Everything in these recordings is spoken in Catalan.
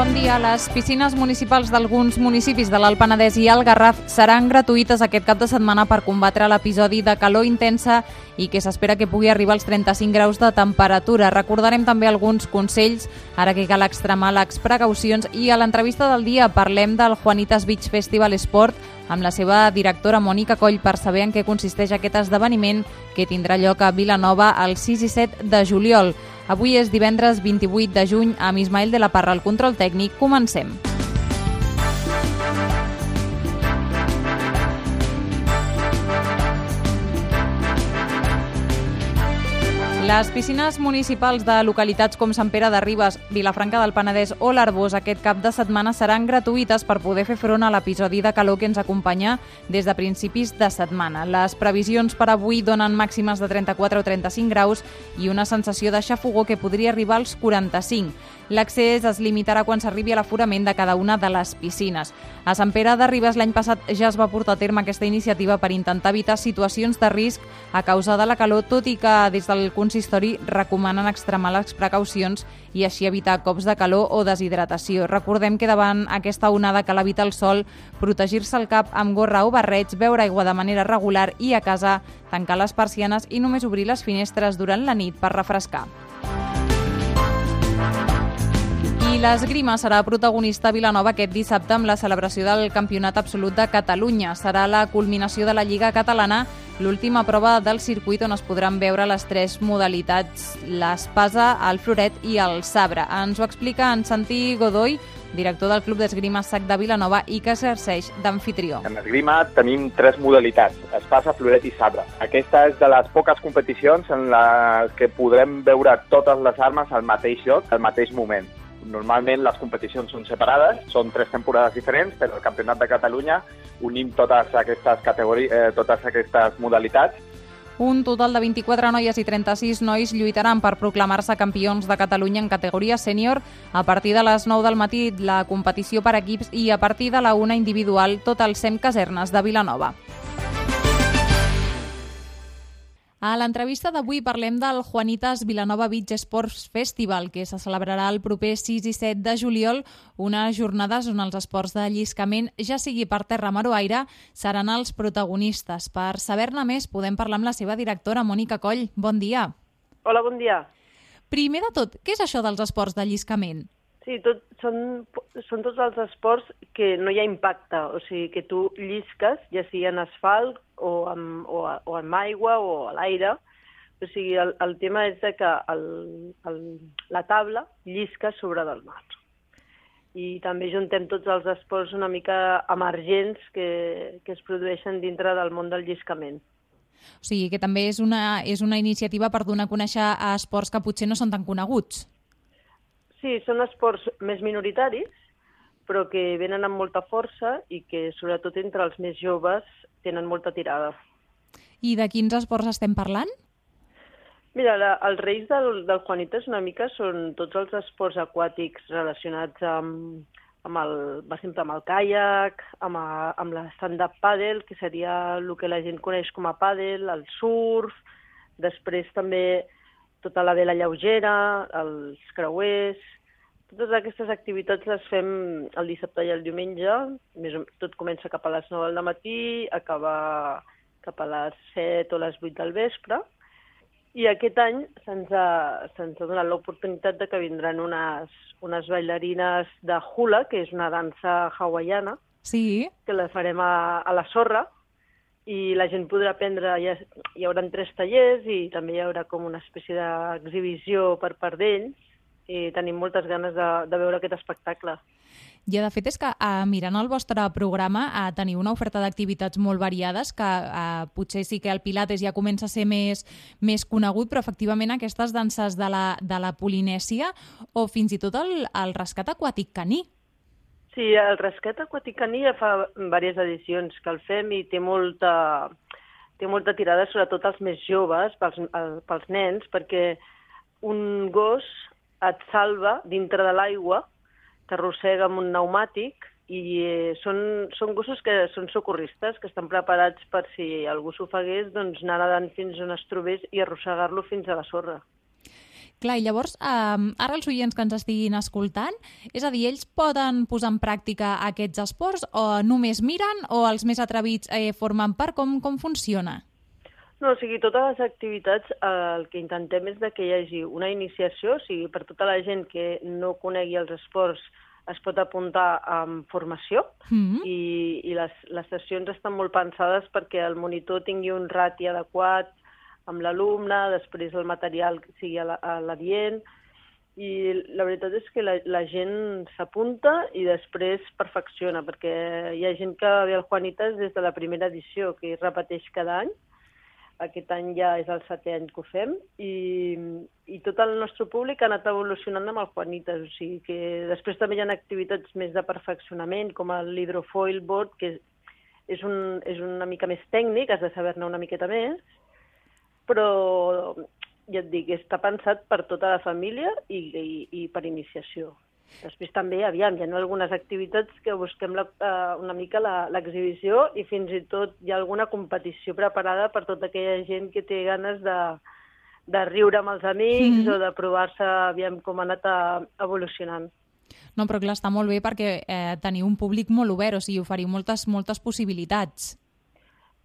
Bon dia. Les piscines municipals d'alguns municipis de l'Alt Penedès i el Garraf seran gratuïtes aquest cap de setmana per combatre l'episodi de calor intensa i que s'espera que pugui arribar als 35 graus de temperatura. Recordarem també alguns consells, ara que cal extremar les precaucions, i a l'entrevista del dia parlem del Juanitas Beach Festival Sport amb la seva directora Mònica Coll per saber en què consisteix aquest esdeveniment que tindrà lloc a Vilanova el 6 i 7 de juliol. Avui és divendres 28 de juny amb Ismael de la Parra al control tècnic. Comencem. Les piscines municipals de localitats com Sant Pere de Ribes, Vilafranca del Penedès o l'Arbós aquest cap de setmana seran gratuïtes per poder fer front a l'episodi de calor que ens acompanya des de principis de setmana. Les previsions per avui donen màximes de 34 o 35 graus i una sensació de xafogó que podria arribar als 45. L'accés es limitarà quan s'arribi a l'aforament de cada una de les piscines. A Sant Pere de Ribes l'any passat ja es va portar a terme aquesta iniciativa per intentar evitar situacions de risc a causa de la calor, tot i que des del consistori recomanen extremar les precaucions i així evitar cops de calor o deshidratació. Recordem que davant aquesta onada que l'habita el sol, protegir-se el cap amb gorra o barrets, beure aigua de manera regular i a casa, tancar les persianes i només obrir les finestres durant la nit per refrescar. L'esgrima serà protagonista a Vilanova aquest dissabte amb la celebració del Campionat Absolut de Catalunya. Serà la culminació de la Lliga Catalana, l'última prova del circuit on es podran veure les tres modalitats, l'espasa, el floret i el sabre. Ens ho explica en Santi Godoy, director del Club d'Esgrima SAC de Vilanova i que exerceix d'anfitrió. En esgrima tenim tres modalitats, espasa, floret i sabre. Aquesta és de les poques competicions en les que podrem veure totes les armes al mateix lloc, al mateix moment. Normalment les competicions són separades, són tres temporades diferents, però el Campionat de Catalunya unim totes aquestes categories, eh, totes aquestes modalitats un total de 24 noies i 36 nois lluitaran per proclamar-se campions de Catalunya en categoria sènior a partir de les 9 del matí la competició per equips i a partir de la una individual tot el SEM Casernes de Vilanova. A l'entrevista d'avui parlem del Juanitas Vilanova Beach Sports Festival, que se celebrarà el proper 6 i 7 de juliol, unes jornades on els esports de lliscament, ja sigui per terra, mar o aire, seran els protagonistes. Per saber-ne més, podem parlar amb la seva directora, Mònica Coll. Bon dia. Hola, bon dia. Primer de tot, què és això dels esports de lliscament? Sí, tot, són, són tots els esports que no hi ha impacte, o sigui, que tu llisques, ja sigui en asfalt o amb, o, o amb aigua o a l'aire. O sigui, el, el tema és que el, el, la taula llisca sobre del mar. I també juntem tots els esports una mica emergents que, que es produeixen dintre del món del lliscament. O sigui, que també és una, és una iniciativa per donar a conèixer a esports que potser no són tan coneguts. Sí, són esports més minoritaris, però que venen amb molta força i que, sobretot entre els més joves, tenen molta tirada. I de quins esports estem parlant? Mira, la, els reis del, del Juanitas una mica són tots els esports aquàtics relacionats amb, amb el, va sempre amb el caiac, amb, a, amb la stand-up paddle, que seria el que la gent coneix com a paddle, el surf, després també tota la vela lleugera, els creuers... Totes aquestes activitats les fem el dissabte i el diumenge. Més o, tot comença cap a les 9 del matí, acaba cap a les 7 o les 8 del vespre. I aquest any se'ns ha, se ha donat l'oportunitat de que vindran unes, unes bailarines de hula, que és una dansa hawaiana, sí. que la farem a, a la sorra, i la gent podrà aprendre, hi, ha, hi haurà tres tallers i també hi haurà com una espècie d'exhibició per part d'ells i tenim moltes ganes de, de veure aquest espectacle. I de fet és que eh, mirant el vostre programa eh, teniu una oferta d'activitats molt variades que eh, potser sí que el Pilates ja comença a ser més, més conegut, però efectivament aquestes danses de la, de la Polinèsia o fins i tot el, el rescat aquàtic caní. Sí, el rescat aquàtic ja fa diverses edicions que el fem i té molta, té molta tirada, sobretot als més joves, pels, pels nens, perquè un gos et salva dintre de l'aigua, t'arrossega amb un pneumàtic i eh, són, són gossos que són socorristes, que estan preparats per si algú s'ofegués, doncs anar nedant fins on es trobés i arrossegar-lo fins a la sorra. Clar, i llavors, eh, ara els oients que ens estiguin escoltant, és a dir, ells poden posar en pràctica aquests esports o només miren o els més atrevits eh, formen part? Com, com funciona? No, o sigui, totes les activitats eh, el que intentem és de que hi hagi una iniciació, o sigui, per tota la gent que no conegui els esports es pot apuntar amb formació Mm -hmm. i, i les, les sessions estan molt pensades perquè el monitor tingui un rati adequat amb l'alumne, després el material sigui a la- a l'adient, i la veritat és que la, la gent s'apunta i després perfecciona, perquè hi ha gent que ve al Juanitas des de la primera edició, que repeteix cada any, aquest any ja és el setè any que ho fem, i, i tot el nostre públic ha anat evolucionant amb el Juanitas, o sigui que després també hi ha activitats més de perfeccionament, com l'hidrofoil board, que és, és, un, és una mica més tècnic, has de saber-ne una miqueta més, però ja et dic, està pensat per tota la família i, i, i per iniciació. Després també, aviam, hi ha algunes activitats que busquem la, eh, una mica la- l'exhibició i fins i tot hi ha alguna competició preparada per tota aquella gent que té ganes de, de riure amb els amics Mhm. o de provar-se aviam com ha anat eh, evolucionant. No, però clar, està molt bé perquè eh, teniu un públic molt obert, o sigui, oferiu moltes, moltes possibilitats.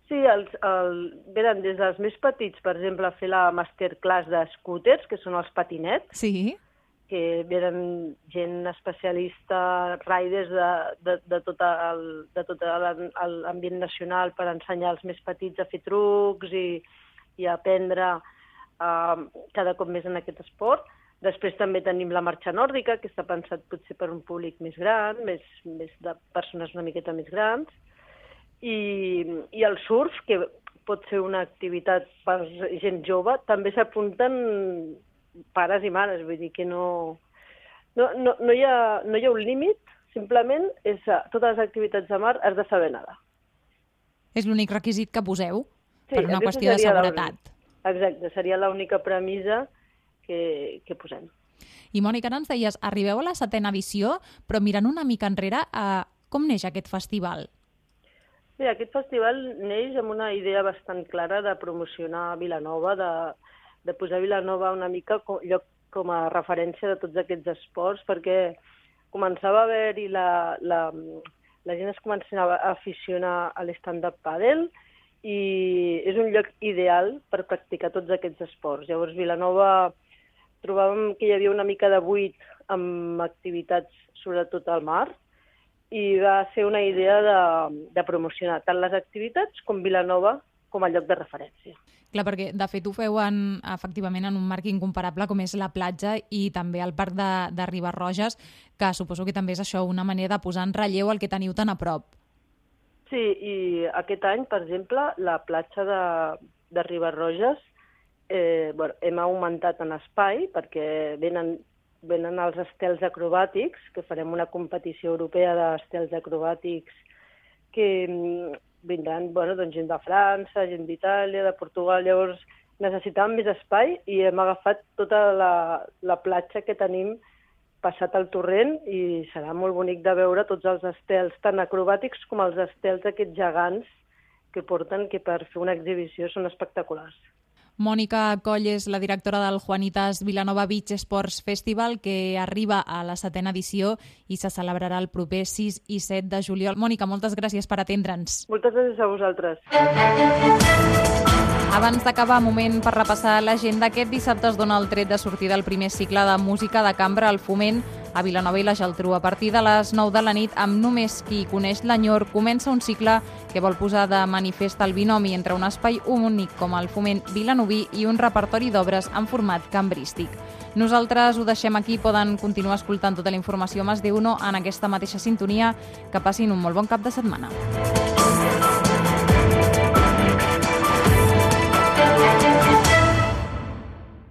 Sí, els, el, venen des dels més petits, per exemple, a fer la masterclass de scooters, que són els patinets, Sí? que venen gent especialista, riders de, de, de tot el- de tot l'ambient nacional per ensenyar als més petits a fer trucs i, i a aprendre uh, cada cop més en aquest esport. Després també tenim la marxa nòrdica, que està pensat potser per un públic més gran, més, més de persones una miqueta més grans. I, I el surf, que pot ser una activitat per gent jove, també s'apunten pares i mares, vull dir que no, no, no, no, hi, ha, no hi ha un límit, simplement és a totes les activitats de mar has de saber nedar. És l'únic requisit que poseu per una qüestió de seguretat. Exacte, seria l'única premissa que, que posem. I Mònica, ara ens deies, arribeu a la setena edició, però mirant una mica enrere, eh, com neix aquest festival? Bé, aquest festival neix amb una idea bastant clara de promocionar Vilanova, de, de posar Vilanova una mica com, lloc com a referència de tots aquests esports, perquè començava a haver-hi la, la, la gent es començava a aficionar a l'stand-up paddle i és un lloc ideal per practicar tots aquests esports. Llavors, Vilanova trobàvem que hi havia una mica de buit amb activitats sobretot al mar i va ser una idea de, de promocionar tant les activitats com Vilanova com a lloc de referència. Clar, perquè de fet ho feu en, efectivament en un marc incomparable com és la platja i també el parc de, de Ribarroges, que suposo que també és això una manera de posar en relleu el que teniu tan a prop. Sí, i aquest any, per exemple, la platja de, de Ribarroges eh, bueno, hem augmentat en espai perquè venen, venen els estels acrobàtics, que farem una competició europea d'estels acrobàtics que mm, vindran bueno, doncs gent de França, gent d'Itàlia, de Portugal, llavors necessitàvem més espai i hem agafat tota la, la platja que tenim passat el torrent i serà molt bonic de veure tots els estels, tant acrobàtics com els estels aquests gegants que porten, que per fer una exhibició són espectaculars. Mònica Coll és la directora del Juanitas Vilanova Beach Sports Festival que arriba a la setena edició i se celebrarà el proper 6 i 7 de juliol. Mònica, moltes gràcies per atendre'ns. Moltes gràcies a vosaltres. Abans d'acabar, moment per repassar l'agenda. Aquest dissabte es dona el tret de sortida el primer cicle de música de cambra al Foment a Vilanova i la Geltrú. A partir de les 9 de la nit, amb només qui coneix l'enyor, comença un cicle que vol posar de manifest el binomi entre un espai únic com el Foment Vilanoví i un repertori d'obres en format cambrístic. Nosaltres ho deixem aquí, poden continuar escoltant tota la informació a Mas de Uno en aquesta mateixa sintonia. Que passin un molt bon cap de setmana.